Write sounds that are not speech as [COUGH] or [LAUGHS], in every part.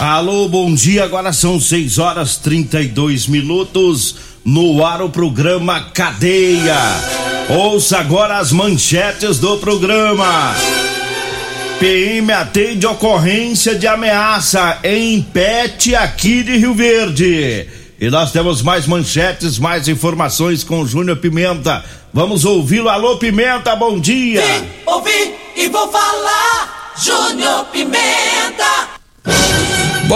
Alô, bom dia. Agora são 6 horas 32 minutos. No ar o programa Cadeia. Ouça agora as manchetes do programa. PM atende ocorrência de ameaça em PET aqui de Rio Verde. E nós temos mais manchetes, mais informações com Júnior Pimenta. Vamos ouvi-lo. Alô, Pimenta, bom dia. Vim, ouvi e vou falar. Júnior Pimenta.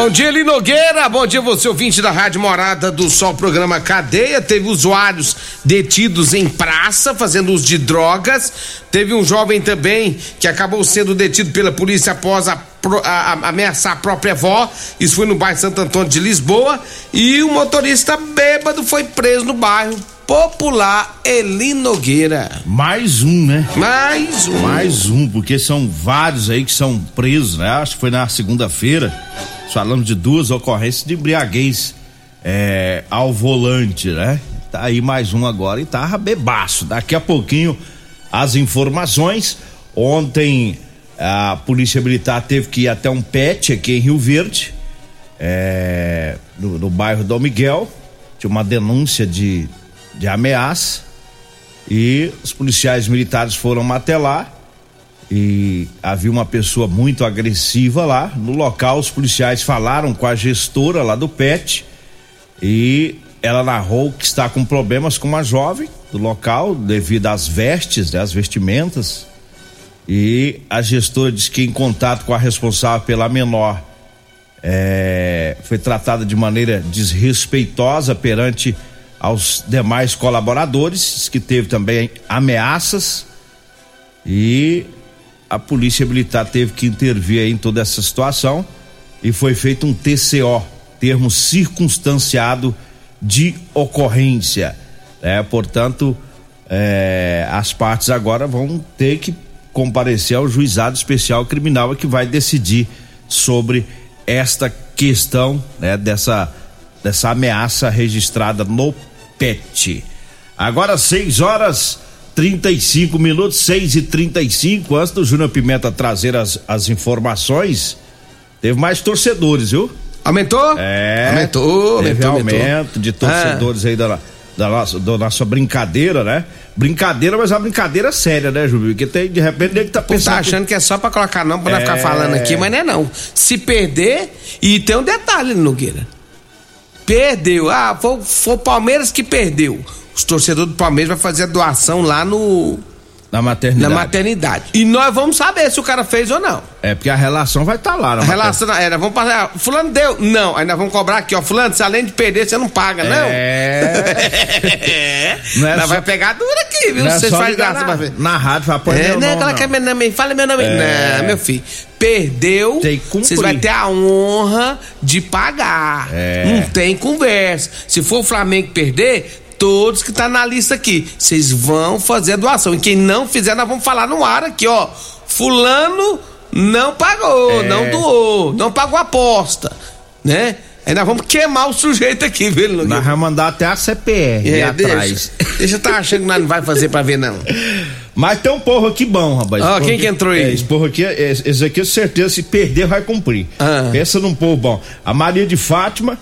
Bom dia, Eli Nogueira. Bom dia, você ouvinte da Rádio Morada do Sol, programa Cadeia. Teve usuários detidos em praça fazendo uso de drogas. Teve um jovem também que acabou sendo detido pela polícia após a, a, a, ameaçar a própria avó. Isso foi no bairro Santo Antônio de Lisboa. E o motorista bêbado foi preso no bairro popular Eli Nogueira. Mais um, né? Mais um. Mais um, porque são vários aí que são presos, né? Acho que foi na segunda-feira. Falamos de duas ocorrências de embriaguez é, ao volante, né? Tá aí mais um agora e tava bebaço. Daqui a pouquinho as informações. Ontem a Polícia Militar teve que ir até um PET aqui em Rio Verde, é, no, no bairro Dom Miguel. Tinha uma denúncia de, de ameaça e os policiais militares foram até lá e havia uma pessoa muito agressiva lá. No local, os policiais falaram com a gestora lá do PET e ela narrou que está com problemas com uma jovem do local devido às vestes, né, às vestimentas. E a gestora disse que em contato com a responsável pela menor é, foi tratada de maneira desrespeitosa perante aos demais colaboradores, que teve também ameaças e a polícia militar teve que intervir em toda essa situação e foi feito um TCO, termo circunstanciado de ocorrência. É, portanto, é, as partes agora vão ter que comparecer ao juizado especial criminal que vai decidir sobre esta questão né, dessa, dessa ameaça registrada no PET. Agora, 6 horas 35 minutos, 6 e 35 Antes do Júnior Pimenta trazer as, as informações, teve mais torcedores, viu? Aumentou? É. Aumentou, teve aumentou, aumento aumentou. de torcedores aí da, da, nossa, da nossa brincadeira, né? Brincadeira, mas é uma brincadeira séria, né, Júlio? Porque tem, de repente, ele tá Você pensando. tá achando que é só pra colocar não, pra não É. ficar falando aqui, mas não é não. Se perder, e tem um detalhe, Nogueira. Perdeu. Ah, foi, foi o Palmeiras que perdeu. Os torcedores do Palmeiras vão fazer a doação lá no. Na maternidade. Na maternidade. E nós vamos saber se o cara fez ou não. É porque a relação vai estar lá, na A relação era, vamos passar. Fulano deu. Não, aí nós vamos cobrar aqui, ó. Fulano, se além de perder, você não paga, não. É. [LAUGHS] Não é nós só- vai pegar dura aqui, viu? Não é Vocês só fazem graça na, pra ver. na rádio, vai pôr É, não, nome, aquela não. que é meu nome, fala meu nome. É. Não, meu filho. Perdeu, vocês vão ter a honra de pagar. É. Não tem conversa. Se for o Flamengo perder, todos que tá na lista aqui, vocês vão fazer a doação. E quem não fizer, nós vamos falar no ar aqui, ó. Fulano não pagou, É. não doou, não pagou a aposta, né? Aí nós vamos queimar o sujeito aqui, viu? Nós vamos mandar até a CPR É, atrás. deixa, deixa eu tá achando que nós não vai fazer pra ver, não. Mas tem um porro aqui bom, rapaz. Ó, quem que entrou aí? É, esse porro aqui, é- esse aqui, com certeza, se perder, vai cumprir. Ah. Pensa num porro bom. A Maria de Fátima,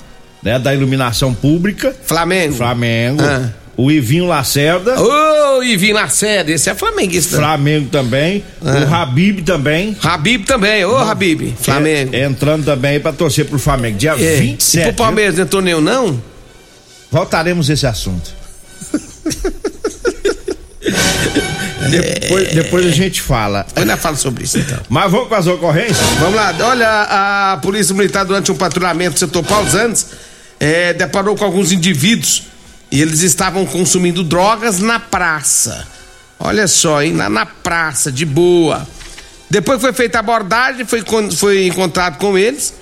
né, da iluminação pública. Flamengo. Flamengo. Ah. O Ivinho Lacerda. Ô, Ivinho Lacerda, esse é flamenguista. Flamengo também. Ah. O Habib também. Habib também, ô Habib, Flamengo. É, entrando também pra torcer pro Flamengo. Dia É. 27. E pro Palmeiras não entrou nenhum, não? Voltaremos esse assunto. [LAUGHS] depois, depois a gente fala. Ainda falo sobre isso então. Mas vamos com as ocorrências? Vamos lá, olha, a Polícia Militar durante um patrulhamento do setor Pausantes é, deparou com alguns indivíduos e eles estavam consumindo drogas na praça. Olha só, hein? Na, na praça, de boa. Depois foi feita a abordagem, foi, foi encontrado com eles,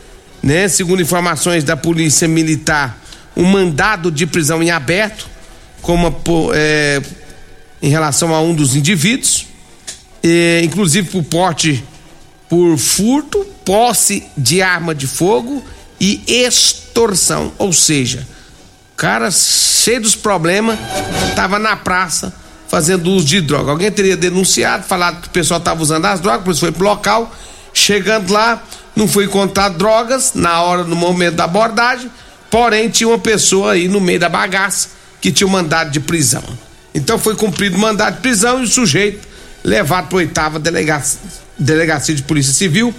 né? Segundo informações da Polícia Militar, um mandado de prisão em aberto, como é, em relação a um dos indivíduos, é, inclusive por porte por furto, posse de arma de fogo e extorsão, ou seja, cara cheio dos problemas, tava na praça fazendo uso de droga. Alguém teria denunciado, falado que o pessoal estava usando as drogas, por isso foi pro local. Chegando lá, não foi encontrar drogas na hora, no momento da abordagem, porém tinha uma pessoa aí no meio da bagaça que tinha um mandado de prisão. Então foi cumprido o mandado de prisão e o sujeito levado para oitava delegacia, delegacia de polícia civil.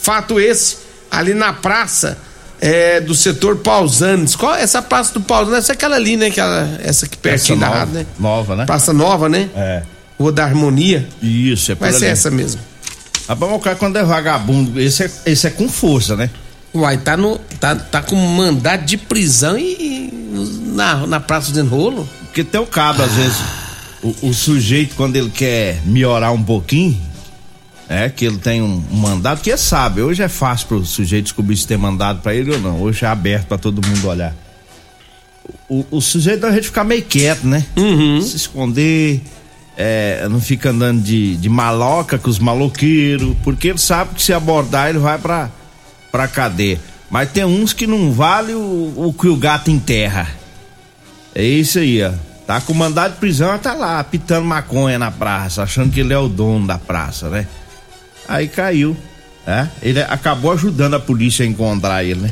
Fato esse, ali na praça é, do setor Pausanes. Qual essa praça do Pausanes? Essa é aquela ali, né? Aquela, essa que pertinho da rádio, né? Nova, né? Praça Nova, né? É. Rua da Harmonia. Isso, é Vai ser essa mesmo. Rapaz, o cara quando é vagabundo, esse é, esse é com força, né? Uai, tá, no, tá, tá com mandado de prisão e, e na, na praça do rolo. Porque tem o cabo, às vezes, o, o, sujeito, quando ele quer melhorar um pouquinho, é que ele tem um, um mandado, que é sabe, hoje é fácil pro sujeito descobrir se tem mandado para ele ou não. Hoje é aberto para todo mundo olhar. O, o sujeito da gente ficar meio quieto, né? Uhum. Se esconder, é, não fica andando de, de maloca com os maloqueiros, porque ele sabe que se abordar ele vai pra, pra cadeia. Mas tem uns que não vale o, o que o gato enterra. É isso aí, ó. Tá com mandado de prisão, tá lá, pitando maconha na praça, achando que ele é o dono da praça, né? Aí caiu, né? Ele acabou ajudando a polícia a encontrar ele, né?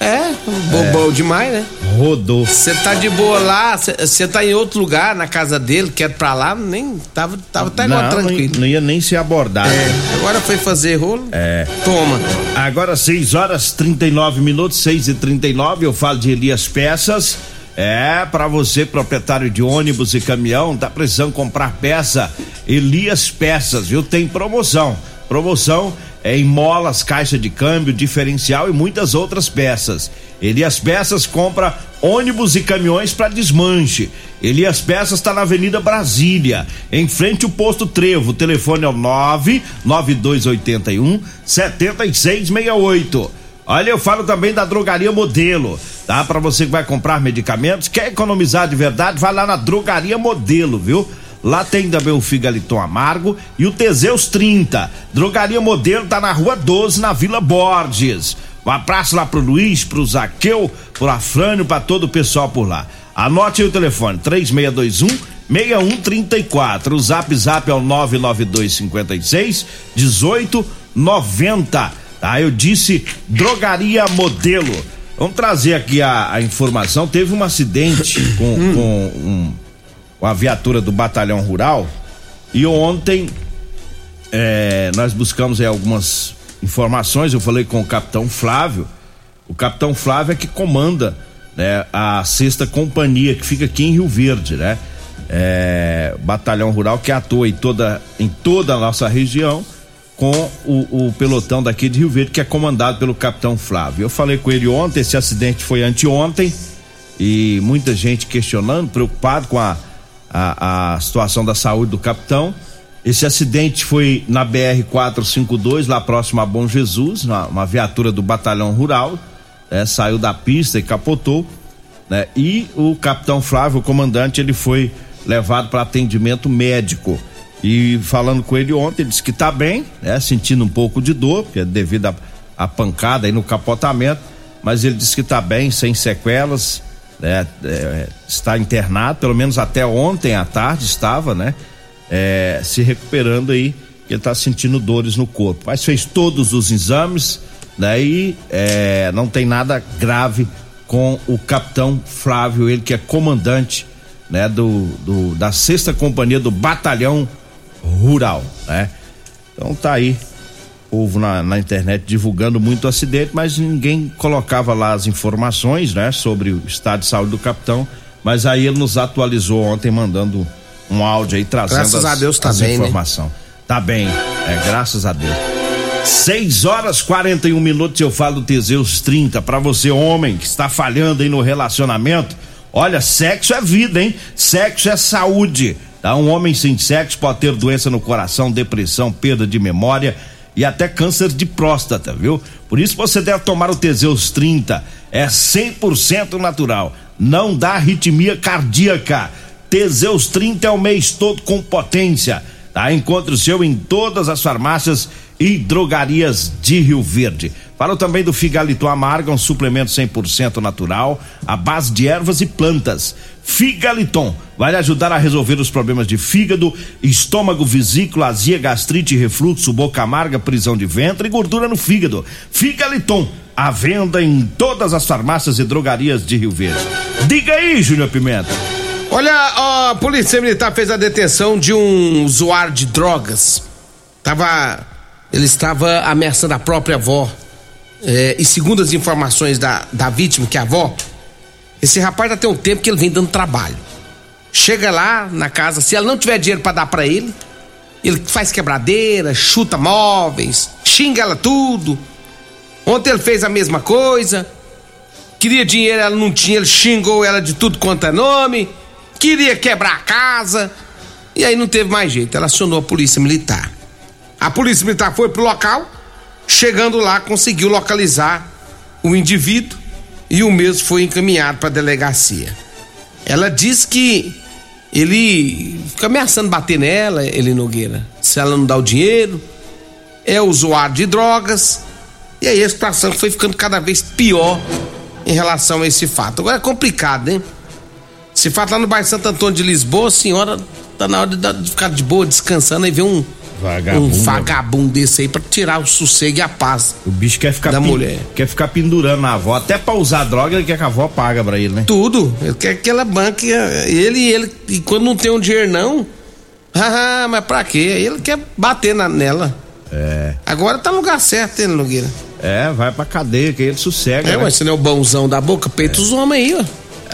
É, bobão é. demais, né? Rodou. Você tá de boa lá, você tá em outro lugar, na casa dele, quer pra lá, nem tava, tava até agora tranquilo. Não, não ia nem ser abordado. É, agora foi fazer rolo. É. Toma. Agora 6 horas 39 minutos, 6 e 39 eu falo de Elias Peças. É, para você, proprietário de ônibus e caminhão, tá precisando comprar peça? Elias Peças, viu? Tem promoção. Promoção é em molas, caixa de câmbio, diferencial e muitas outras peças. Elias Peças compra ônibus e caminhões para desmanche. Elias Peças está na Avenida Brasília, em frente ao posto Trevo. O telefone é o 99281 7668. Olha, eu falo também da Drogaria Modelo, tá? Para você que vai comprar medicamentos, quer economizar de verdade, vai lá na Drogaria Modelo, viu? Lá tem também o Figaliton Amargo e o Teseus 30. Drogaria Modelo tá na Rua 12, na Vila Borges. Um abraço lá pro Luiz, pro Zaqueu, pro Afrânio, pra todo o pessoal por lá. Anote aí o telefone, 3621 6134. O zap zap é o 99256 1890 tá? Eu disse drogaria modelo. Vamos trazer aqui a, a informação. Teve um acidente com, hum. com, um, com a viatura do batalhão rural e ontem é, nós buscamos aí algumas informações. Eu falei com o capitão Flávio. O capitão Flávio é que comanda né, a sexta companhia que fica aqui em Rio Verde, né? É, batalhão rural que atua em toda, em toda a nossa região com o, o, pelotão daqui de Rio Verde, que é comandado pelo capitão Flávio. Eu falei com ele ontem, esse acidente foi anteontem, e muita gente questionando, preocupado com a, a, a situação da saúde do capitão. Esse acidente foi na BR 452, lá próximo a Bom Jesus, uma, uma viatura do batalhão rural, né, saiu da pista e capotou. Né, e o capitão Flávio, o comandante, ele foi levado para atendimento médico. E falando com ele ontem, ele disse que está bem, né? Sentindo um pouco de dor, porque é devido à pancada aí no capotamento, mas ele disse que está bem, sem sequelas, né? É, está internado, pelo menos até ontem à tarde estava, né? É, se recuperando aí, ele está sentindo dores no corpo. Mas fez todos os exames, né? E é, não tem nada grave com o capitão Flávio, ele que é comandante, né? Do, do da sexta companhia do batalhão rural, né? Então tá aí povo na, na, internet divulgando muito o acidente, mas ninguém colocava lá as informações, né, sobre o estado de saúde do capitão. Mas aí ele nos atualizou ontem, mandando um áudio aí trazendo graças as, a Deus tá bem, informação. Né? Tá bem, é, graças a Deus. 6 horas 41 minutos eu falo Teseus 30 para você homem que está falhando aí no relacionamento. Olha, sexo é vida, hein? Sexo é saúde. Tá? Um homem sem sexo pode ter doença no coração, depressão, perda de memória e até câncer de próstata, viu? Por isso você deve tomar o Teseus 30. É 100% natural. Não dá arritmia cardíaca. Teseus 30 é o mês todo com potência. Tá? Encontre o seu em todas as farmácias e drogarias de Rio Verde. Falo também do Figaliton Amarga, um suplemento 100% natural, à base de ervas e plantas. Figaliton vai lhe ajudar a resolver os problemas de fígado, estômago, vesícula, azia, gastrite, refluxo, boca amarga, prisão de ventre e gordura no fígado. Figaliton, à venda em todas as farmácias e drogarias de Rio Verde. Diga aí, Júnior Pimenta. Olha, a Polícia Militar fez a detenção de um usuário de drogas. Tava, ele estava ameaçando a própria avó é, e segundo as informações da, da vítima, que é a avó, esse rapaz já tem um tempo que ele vem dando trabalho. Chega lá na casa, se ela não tiver dinheiro para dar para ele, ele faz quebradeira, chuta móveis, xinga ela tudo. Ontem ele fez a mesma coisa. Queria dinheiro, ela não tinha, ele xingou ela de tudo quanto é nome. Queria quebrar a casa. E aí não teve mais jeito, ela acionou a polícia militar. A polícia militar foi pro local, Chegando lá, conseguiu localizar o indivíduo e o mesmo foi encaminhado para a delegacia. Ela diz que ele fica ameaçando bater nela, ele Nogueira, se ela não dá o dinheiro, é usuário de drogas. E aí a situação foi ficando cada vez pior em relação a esse fato. Agora é complicado, né? Esse fato lá no bairro Santo Antônio de Lisboa, a senhora tá na hora de ficar de boa, descansando e ver um Vagabundo. Um vagabundo desse aí pra tirar o sossego e a paz. O bicho quer ficar da mulher. Quer ficar pendurando na avó. Até pra usar droga, ele quer que a avó paga pra ele, né? Tudo. Ele quer que ela banque ele e ele. E quando não tem um dinheiro, não. Ah, mas pra quê? Aí ele quer bater na, nela. É. Agora tá no lugar certo, hein, Nogueira? É, vai pra cadeia, que ele sossega. É, né? mas se não é o bonzão da boca, peita é. os homens aí, ó.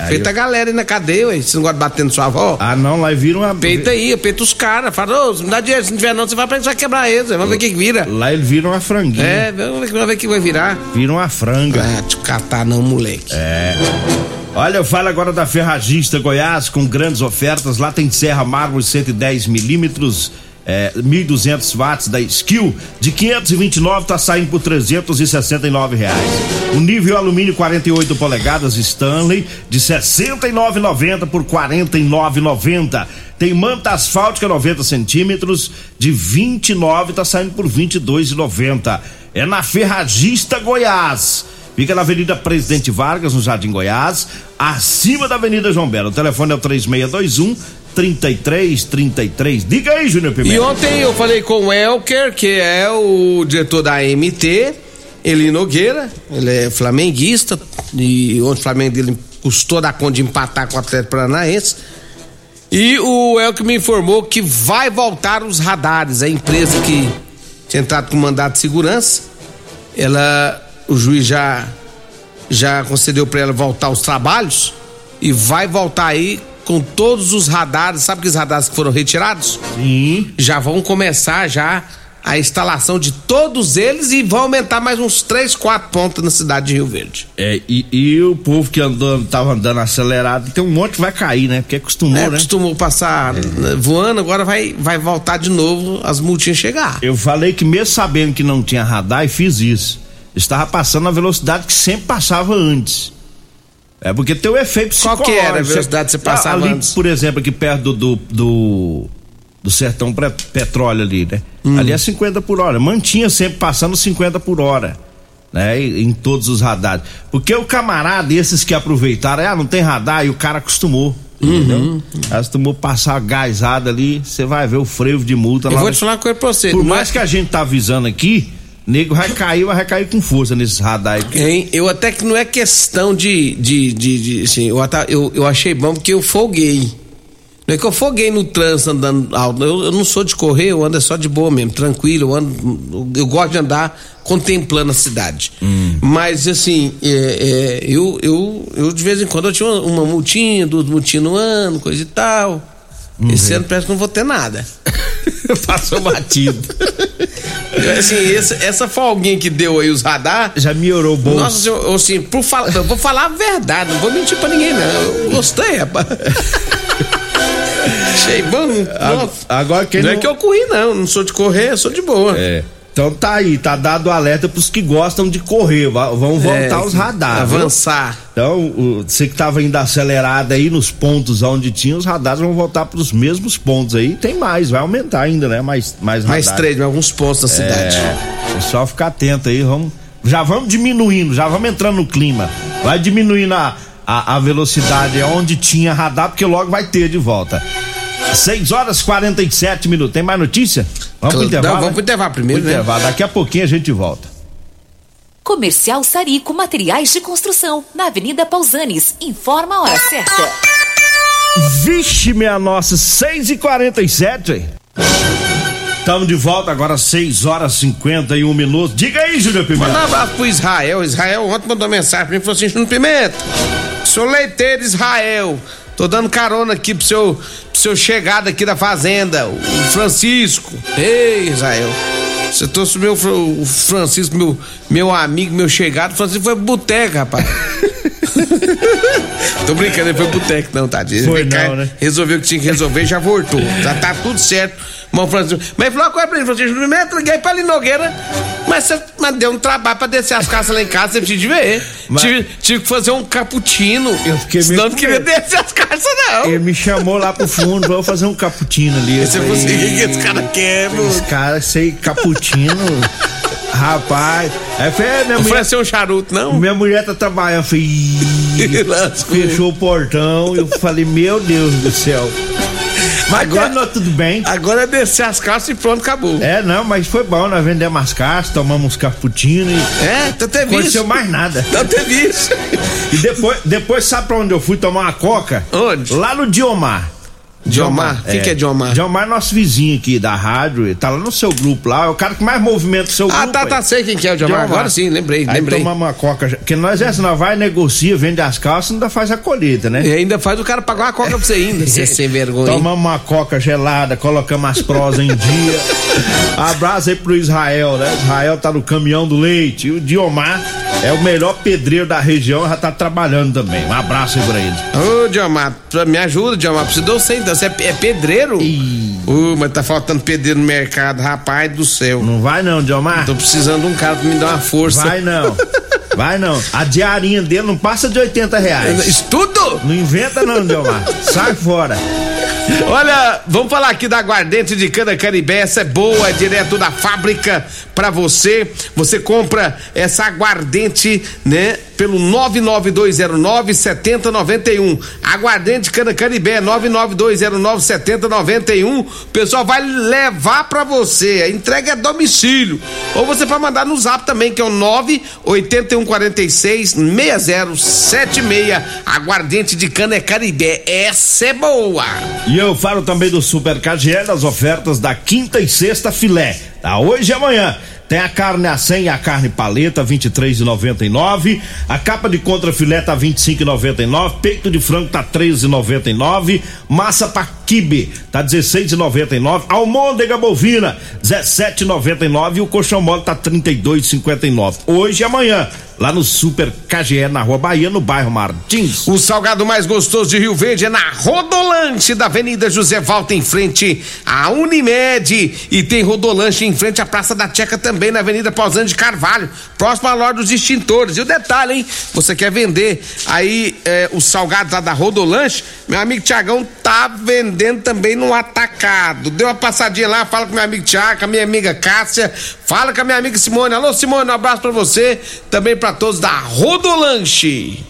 Peita eu... a galera aí na cadeia, ué. Você não gosta de bater na sua avó? Ah, não, lá viram uma. Peita aí, peita os caras. Fala, ô, se não dá dinheiro, se não tiver não, você vai pra vai quebrar eles. Vamos ver o que, vira. Lá eles viram uma franguinha. É, vamos ver o que vai virar. Viram uma franga. Ah, te catar não, moleque. É. Olha, eu falo agora da Ferragista Goiás com grandes ofertas. Lá tem serra mármore 110 milímetros é, 1.200 watts da Skill de 529 tá saindo por 369 reais. O nível alumínio 48 polegadas Stanley de 69,90 por 49,90. Tem manta asfáltica 90 centímetros de 29 tá saindo por 22,90. É na Ferragista Goiás. Fica na Avenida Presidente Vargas, no Jardim Goiás, acima da Avenida João Belo. O telefone é o 3621 33, 33. Diga aí, Júnior Pimenta. E ontem eu falei com o Elker, que é o diretor da MT, Eli Nogueira, ele é flamenguista, e ontem o Flamengo dele custou dar conta de empatar com o Atlético Paranaense. E o Elker me informou que vai voltar os radares, a empresa que tinha entrado com mandato de segurança, ela, o juiz já, já concedeu para ela voltar os trabalhos e vai voltar aí com todos os radares, sabe que os radares que foram retirados? Sim. Já vão começar já a instalação de todos eles e vão aumentar mais uns três, quatro pontos na cidade de Rio Verde. É, e, e o povo que andou, tava andando acelerado, tem um monte que vai cair, né? Porque acostumou, é, né? Acostumou passar é. voando, agora vai, vai voltar de novo as multinhas chegar. Eu falei que mesmo sabendo que não tinha radar e fiz isso. Estava passando a velocidade que sempre passava antes. É porque tem o efeito psicológico. Qual que era a velocidade que você passava ali, antes? por exemplo, aqui perto do, do, do sertão petróleo ali, né? Hum. Ali é 50 por hora. Mantinha sempre passando 50 por hora. Né, em todos os radares. Porque o camarada, esses que aproveitaram, ah, não tem radar, e o cara acostumou. Entendeu? Uhum. Acostumou passar gasada ali, você vai ver o freio de multa Eu lá. Eu vou te falar uma coisa pra você. Por mais que a gente tá avisando aqui, nego vai cair, vai cair com força nesses radares. Hein? Eu até que não é questão de. de, de, de assim, eu, eu, eu achei bom porque eu folguei. Não é que eu foguei no trânsito andando alto. Eu, eu, não sou de correr, eu ando é só de boa mesmo, tranquilo. Eu, ando, eu gosto de andar contemplando a cidade. Hum. Mas, assim, é, é, eu, eu, eu de vez em quando eu tinha uma, uma multinha, duas multinhas no ano, coisa e tal. Uhum. Esse ano parece que não vou ter nada. [LAUGHS] Passou batido. [LAUGHS] assim, essa, essa folguinha que deu aí os radar. Já melhorou o bolso. Nossa, senhor, assim, por fala, eu vou falar a verdade, não vou mentir pra ninguém, não. Eu gostei, rapaz. [LAUGHS] Achei bom. Agora quem não, é não é que eu corri, não. Não sou de correr, sou de boa. É. Então tá aí, tá dado o alerta pros que gostam de correr. Vão voltar é, os radares. Avançar. Viu? Então, você que tava indo acelerado aí nos pontos onde tinha, os radares vão voltar pros mesmos pontos aí. Tem mais, vai aumentar ainda, né? Mais, mais Mais três, alguns pontos na cidade. É, é só ficar atento aí, vamos. Já vamos diminuindo, já vamos entrando no clima. Vai diminuindo a, a, a velocidade onde tinha radar, porque logo vai ter de volta. 6 horas 47 minutos. Tem mais notícia? Vamos pro intervalo. Não, vamos pro intervalo primeiro, pro né? intervalo. Daqui a pouquinho a gente volta. Comercial Sarico Materiais de Construção, na Avenida Pausanes. Informa a hora certa. Vixe, minha nossa, 6 e 47 Estamos de volta agora, 6 horas e 51 minutos. Diga aí, Júlio Pimenta. Manda um abraço pro Israel. Israel ontem mandou mensagem pra mim e falou assim: Júlio Pimenta, sou leiteiro Israel. Tô dando carona aqui pro seu, pro seu chegada aqui da fazenda, o Francisco. Ei, Israel. Você trouxe o meu o Francisco, meu, meu amigo, meu chegado. O Francisco foi pro boteco, rapaz. [LAUGHS] Tô brincando, ele foi pro boteco, não, tadinho. Foi não, né? Resolveu o que tinha que resolver e já voltou. Já tá tudo certo. Mas falou uma coisa pra ele, Francisco, primeiro liguei pra Linogueira, mas você mas deu um trabalho pra descer as caças lá em casa, você precisa de ver. Mas... Tive, tive, que fazer um cappuccino. Eu fiquei meio Senão não queria descer as caças, não. Ele me chamou lá pro fundo, vou fazer um cappuccino ali. Você falei, o que esse cara quer, mano? Esse cara, sei, cappuccino. [LAUGHS] Rapaz, aí foi, minha não mulher. Foi um charuto, não? Minha mulher tá trabalhando, foi. [LAUGHS] fechou o portão, eu falei, meu Deus do céu. Mas agora terminou tudo bem. Agora é descer as calças e pronto, acabou. É, não, mas foi bom, nós vendemos as calças, tomamos uns cappuccino e. É, tu teve isso. Aconteceu mais nada. Não teve isso. E depois, depois sabe pra onde eu fui tomar uma coca? Onde? Lá no Diomar. Diomar? Quem é. que é Diomar? Diomar é nosso vizinho aqui da rádio, ele tá lá no seu grupo lá, é o cara que mais movimenta o seu ah, grupo. Ah, tá, tá, sei quem que é o Diomar. Diomar. Agora sim, lembrei, Aí lembrei. tomamos uma coca, porque nós essa, nós vai, negocia, vende as calças e ainda faz a colheita, né? E ainda faz o cara pagar uma coca pra você ainda, [LAUGHS] você é sem vergonha. Tomamos uma coca gelada, colocamos as prosas em dia. Abraço aí pro Israel, né? Israel tá no caminhão do leite. E o Diomar é o melhor pedreiro da região, já tá trabalhando também. Um abraço aí pra ele. Ô, Diomar, me ajuda, Diomar, precisou sem, você é pedreiro pedreiro? Uh, mas tá faltando pedreiro no mercado, rapaz do céu. Não vai não, Diomar. Tô precisando de um cara pra me dar uma força. Vai não. Vai não. A diarinha dele não passa de 80 reais. Isso tudo? Não inventa não, Diomar. Sai fora. Olha, vamos falar aqui da aguardente de cana caribé, essa é boa, é direto da fábrica para você. Você compra essa aguardente, né, pelo 99209 7091. Aguardente cana caribé 99209 7091. O pessoal vai levar para você. A entrega é domicílio. Ou você pode mandar no Zap também, que é o 98146 6076. Aguardente de cana caribé, essa é boa. E eu falo também do Super KGL, as ofertas da quinta e sexta filé, tá? Hoje e amanhã. Tem a carne a 100 e a carne paleta, 23,99. A capa de contra filé tá 25,99. Peito de frango tá 13,99. Massa para quibe tá 16,99. Almôndega bovina 17,99 e o colchão mole tá 32,59. Hoje e amanhã lá no Super KGE na Rua Bahia, no bairro Martins. O salgado mais gostoso de Rio Verde é na Rodolante da Avenida José Valta, em frente à Unimed. E tem Rodolante em frente à Praça da Checa também, na Avenida Pausante de Carvalho, próximo à loja dos extintores. E o detalhe, hein? Você quer vender aí é, o salgado lá da Rodolante? Meu amigo Tiagão tá vendendo também no atacado. Deu uma passadinha lá, fala com meu amigo Tiago, com a minha amiga Cássia, fala com a minha amiga Simone. Alô, Simone, um abraço pra você. Também para todos da Rodolanche.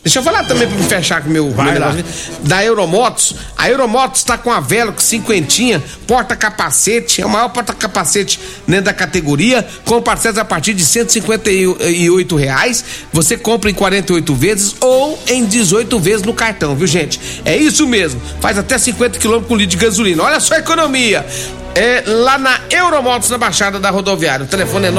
Deixa eu falar também me fechar com o meu, Vai meu lá. da Euromotos. A Euromotos tá com a Velox cinquentinha, porta-capacete, é o maior porta-capacete dentro da categoria, com parcelas a partir de 158 reais. Você compra em 48 vezes ou em 18 vezes no cartão, viu gente? É isso mesmo. Faz até 50 km com litro de gasolina. Olha só a economia. É lá na Euromotos, na Baixada da Rodoviária. O telefone é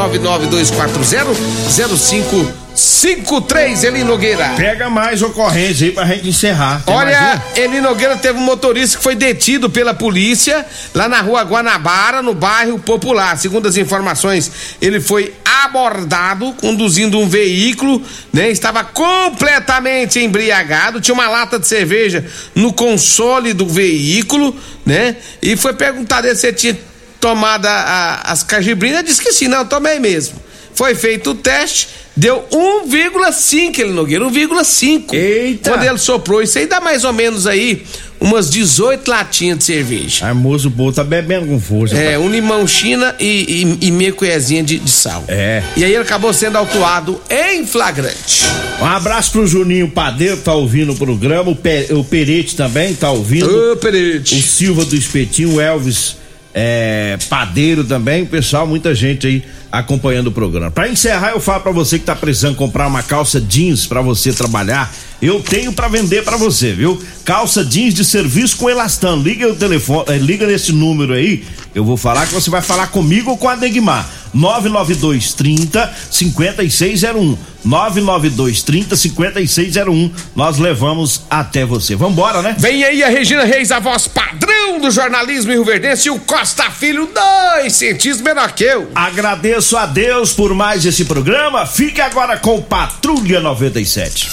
99240-0553, Eli Nogueira. Pega mais ocorrência aí pra gente encerrar. Tem Olha, Eli Nogueira teve um motorista que foi detido pela polícia lá na rua Guanabara, no bairro Popular. Segundo as informações, ele foi abordado conduzindo um veículo, né? Estava completamente embriagado, tinha uma lata de cerveja no console do veículo, né? E foi perguntado se ele tinha tomado a- a- as cajibrinas, disse que sim, não, tomei mesmo. Foi feito o teste, deu 1,5 ele Nogueira, 1,5. Eita! Quando ele soprou, isso aí dá mais ou menos aí umas 18 latinhas de cerveja. A moço boa tá bebendo com força. É, um limão china e, e, e meia colherzinha de, de sal. É. E aí ele acabou sendo autuado em flagrante. Um abraço pro Juninho Padeiro, tá ouvindo o programa. O, Pe, o Perete também tá ouvindo. Ô, O Perete. Silva do Espetinho, o Elvis é, Padeiro também. O pessoal, muita gente aí acompanhando o programa. Pra encerrar, eu falo pra você que tá precisando comprar uma calça jeans pra você trabalhar. Eu tenho pra vender pra você, viu? Calça jeans de serviço com elastano. Liga o telefone, eh, liga nesse número aí. Eu vou falar que você vai falar comigo ou com a Degmar. 992 30 5601. 992 30 5601. Nós levamos até você. Vambora, né? Vem aí a Regina Reis, a voz padrão do jornalismo Rio Verdense, e o Costa Filho, dois centímetros menor que eu. Agradeço a Deus por mais esse programa. Fique agora com Patrulha 97.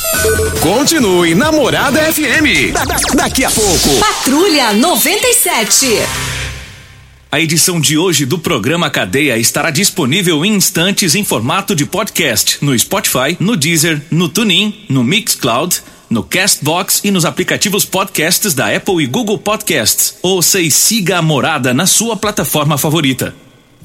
Continue Namorada FM. Da- da- daqui a pouco. Patrulha 97. A edição de hoje do programa Cadeia estará disponível em instantes em formato de podcast no Spotify, no Deezer, no TuneIn, no Mixcloud, no Castbox e nos aplicativos podcasts da Apple e Google Podcasts. Ouça e siga a morada na sua plataforma favorita.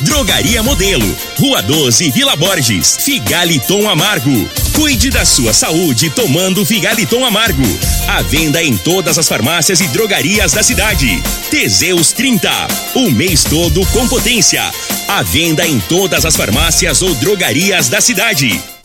Drogaria Modelo, Rua 12, Vila Borges. Figaliton Amargo. Cuide da sua saúde tomando Figaliton Amargo. À venda em todas as farmácias e drogarias da cidade. Teseus 30, o mês todo com potência. À venda em todas as farmácias ou drogarias da cidade.